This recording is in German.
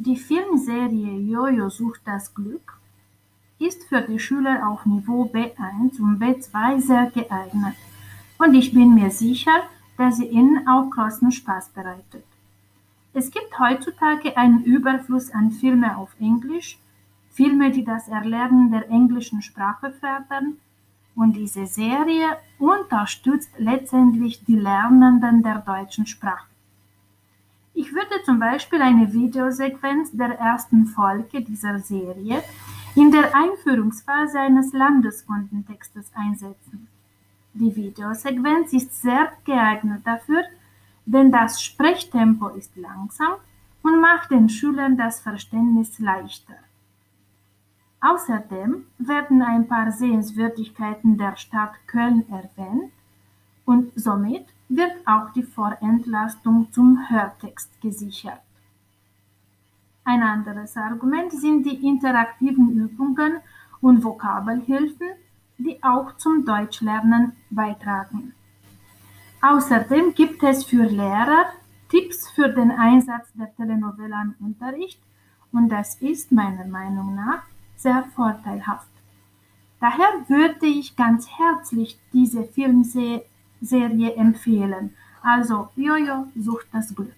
Die Filmserie Jojo sucht das Glück ist für die Schüler auf Niveau B1 und B2 sehr geeignet und ich bin mir sicher, dass sie ihnen auch großen Spaß bereitet. Es gibt heutzutage einen Überfluss an Filmen auf Englisch, Filme, die das Erlernen der englischen Sprache fördern, und diese Serie unterstützt letztendlich die Lernenden der deutschen Sprache. Ich würde zum Beispiel eine Videosequenz der ersten Folge dieser Serie in der Einführungsphase eines Landeskundentextes einsetzen. Die Videosequenz ist sehr geeignet dafür, denn das Sprechtempo ist langsam und macht den Schülern das Verständnis leichter. Außerdem werden ein paar Sehenswürdigkeiten der Stadt Köln erwähnt und somit wird auch die Vorentlastung zum Hörtext gesichert. Ein anderes Argument sind die interaktiven Übungen und Vokabelhilfen, die auch zum Deutschlernen beitragen. Außerdem gibt es für Lehrer Tipps für den Einsatz der Telenovela im Unterricht und das ist meiner Meinung nach sehr vorteilhaft. Daher würde ich ganz herzlich diese Filmserie empfehlen. Also Jojo sucht das Glück.